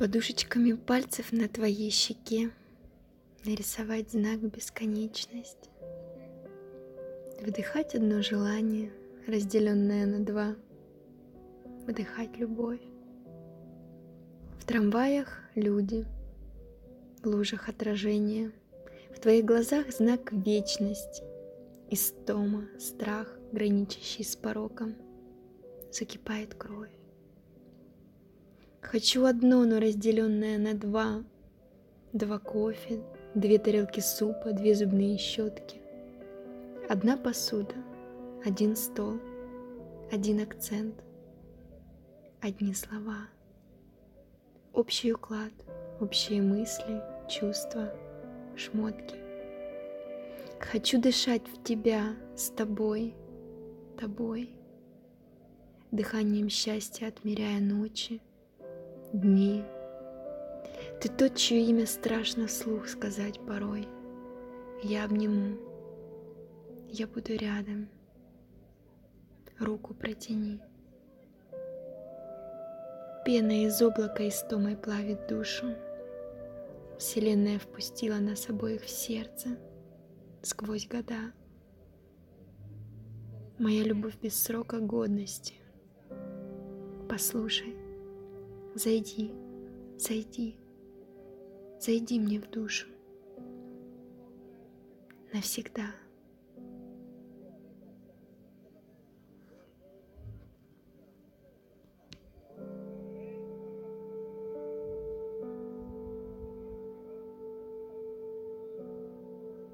Подушечками пальцев на твоей щеке нарисовать знак бесконечность. Вдыхать одно желание, разделенное на два. Вдыхать любовь. В трамваях люди, в лужах отражения. В твоих глазах знак вечность, истома, страх, граничащий с пороком. Закипает кровь. Хочу одно, но разделенное на два. Два кофе, две тарелки супа, две зубные щетки. Одна посуда, один стол, один акцент, одни слова. Общий уклад, общие мысли, чувства, шмотки. Хочу дышать в тебя, с тобой, тобой, Дыханием счастья отмеряя ночи, дни. Ты тот, чье имя страшно вслух сказать порой. Я обниму, я буду рядом. Руку протяни. Пена из облака истомой плавит душу. Вселенная впустила нас обоих в сердце сквозь года. Моя любовь без срока годности. Послушай, Зайди, зайди, зайди мне в душу навсегда.